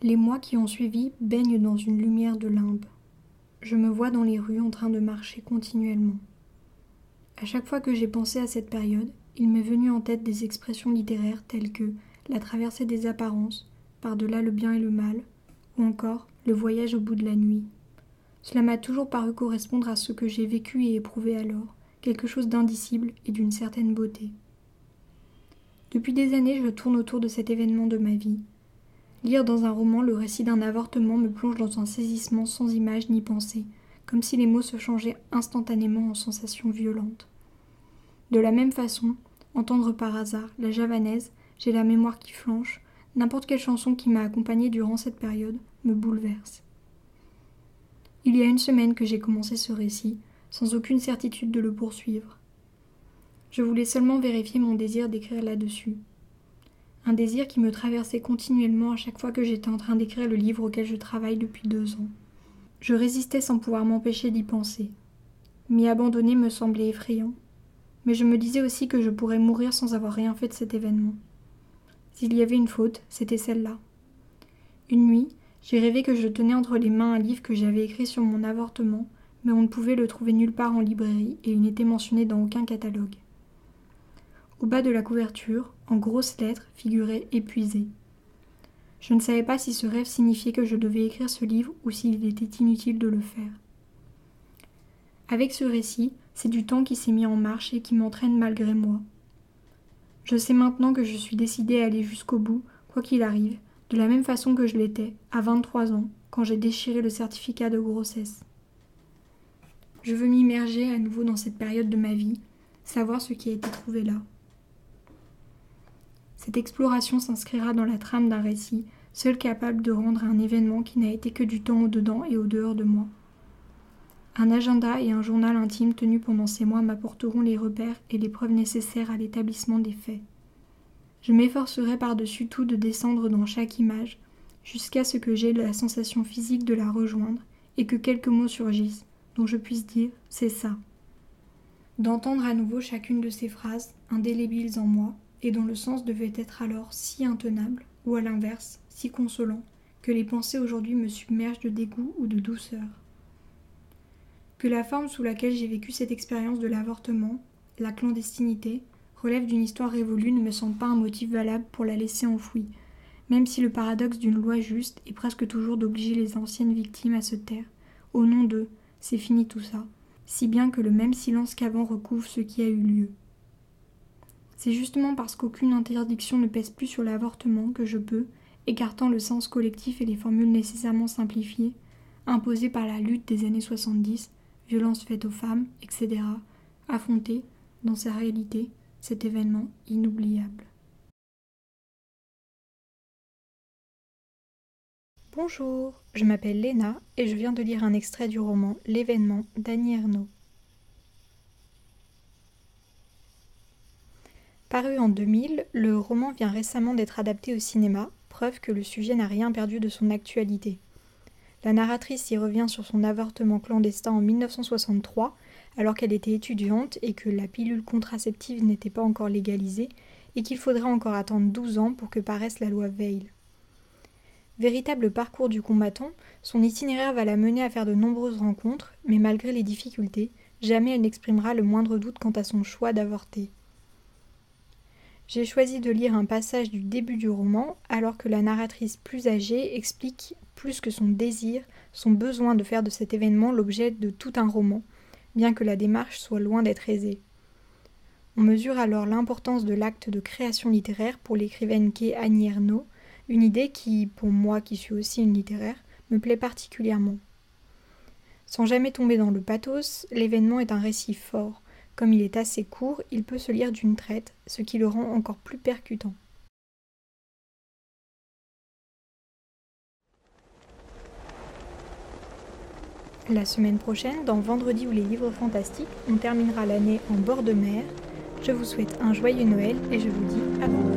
Les mois qui ont suivi baignent dans une lumière de limbe. Je me vois dans les rues en train de marcher continuellement. À chaque fois que j'ai pensé à cette période, il m'est venu en tête des expressions littéraires telles que la traversée des apparences, par-delà le bien et le mal, ou encore le voyage au bout de la nuit. Cela m'a toujours paru correspondre à ce que j'ai vécu et éprouvé alors, quelque chose d'indicible et d'une certaine beauté. Depuis des années, je tourne autour de cet événement de ma vie. Lire dans un roman le récit d'un avortement me plonge dans un saisissement sans image ni pensée, comme si les mots se changeaient instantanément en sensations violentes. De la même façon, entendre par hasard la javanaise, j'ai la mémoire qui flanche, n'importe quelle chanson qui m'a accompagnée durant cette période me bouleverse. Il y a une semaine que j'ai commencé ce récit, sans aucune certitude de le poursuivre. Je voulais seulement vérifier mon désir d'écrire là-dessus. Un désir qui me traversait continuellement à chaque fois que j'étais en train d'écrire le livre auquel je travaille depuis deux ans. Je résistais sans pouvoir m'empêcher d'y penser. M'y abandonner me semblait effrayant, mais je me disais aussi que je pourrais mourir sans avoir rien fait de cet événement. S'il y avait une faute, c'était celle-là. Une nuit, j'ai rêvé que je tenais entre les mains un livre que j'avais écrit sur mon avortement, mais on ne pouvait le trouver nulle part en librairie et il n'était mentionné dans aucun catalogue. Au bas de la couverture, en grosses lettres, figurait épuisé. Je ne savais pas si ce rêve signifiait que je devais écrire ce livre ou s'il était inutile de le faire. Avec ce récit, c'est du temps qui s'est mis en marche et qui m'entraîne malgré moi. Je sais maintenant que je suis décidée à aller jusqu'au bout, quoi qu'il arrive, de la même façon que je l'étais, à 23 ans, quand j'ai déchiré le certificat de grossesse. Je veux m'immerger à nouveau dans cette période de ma vie, savoir ce qui a été trouvé là. Cette exploration s'inscrira dans la trame d'un récit, seul capable de rendre un événement qui n'a été que du temps au-dedans et au-dehors de moi. Un agenda et un journal intime tenus pendant ces mois m'apporteront les repères et les preuves nécessaires à l'établissement des faits. Je m'efforcerai par-dessus tout de descendre dans chaque image, jusqu'à ce que j'aie la sensation physique de la rejoindre et que quelques mots surgissent, dont je puisse dire c'est ça. D'entendre à nouveau chacune de ces phrases, indélébiles en moi, et dont le sens devait être alors si intenable, ou à l'inverse, si consolant, que les pensées aujourd'hui me submergent de dégoût ou de douceur. Que la forme sous laquelle j'ai vécu cette expérience de l'avortement, la clandestinité, relève d'une histoire révolue ne me semble pas un motif valable pour la laisser enfouie, même si le paradoxe d'une loi juste est presque toujours d'obliger les anciennes victimes à se taire, au nom d'eux, c'est fini tout ça, si bien que le même silence qu'avant recouvre ce qui a eu lieu. C'est justement parce qu'aucune interdiction ne pèse plus sur l'avortement que je peux, écartant le sens collectif et les formules nécessairement simplifiées, imposées par la lutte des années 70, violences faites aux femmes, etc., affronter, dans sa réalité, cet événement inoubliable. Bonjour, je m'appelle Léna et je viens de lire un extrait du roman L'événement d'Annie Ernaux. Paru en 2000, le roman vient récemment d'être adapté au cinéma, preuve que le sujet n'a rien perdu de son actualité. La narratrice y revient sur son avortement clandestin en 1963, alors qu'elle était étudiante et que la pilule contraceptive n'était pas encore légalisée, et qu'il faudrait encore attendre 12 ans pour que paraisse la loi Veil. Véritable parcours du combattant, son itinéraire va la mener à faire de nombreuses rencontres, mais malgré les difficultés, jamais elle n'exprimera le moindre doute quant à son choix d'avorter. J'ai choisi de lire un passage du début du roman, alors que la narratrice plus âgée explique, plus que son désir, son besoin de faire de cet événement l'objet de tout un roman, bien que la démarche soit loin d'être aisée. On mesure alors l'importance de l'acte de création littéraire pour l'écrivaine qu'est Annie une idée qui, pour moi qui suis aussi une littéraire, me plaît particulièrement. Sans jamais tomber dans le pathos, l'événement est un récit fort, comme il est assez court, il peut se lire d'une traite, ce qui le rend encore plus percutant. La semaine prochaine, dans Vendredi ou les livres fantastiques, on terminera l'année en bord de mer. Je vous souhaite un joyeux Noël et je vous dis à bientôt.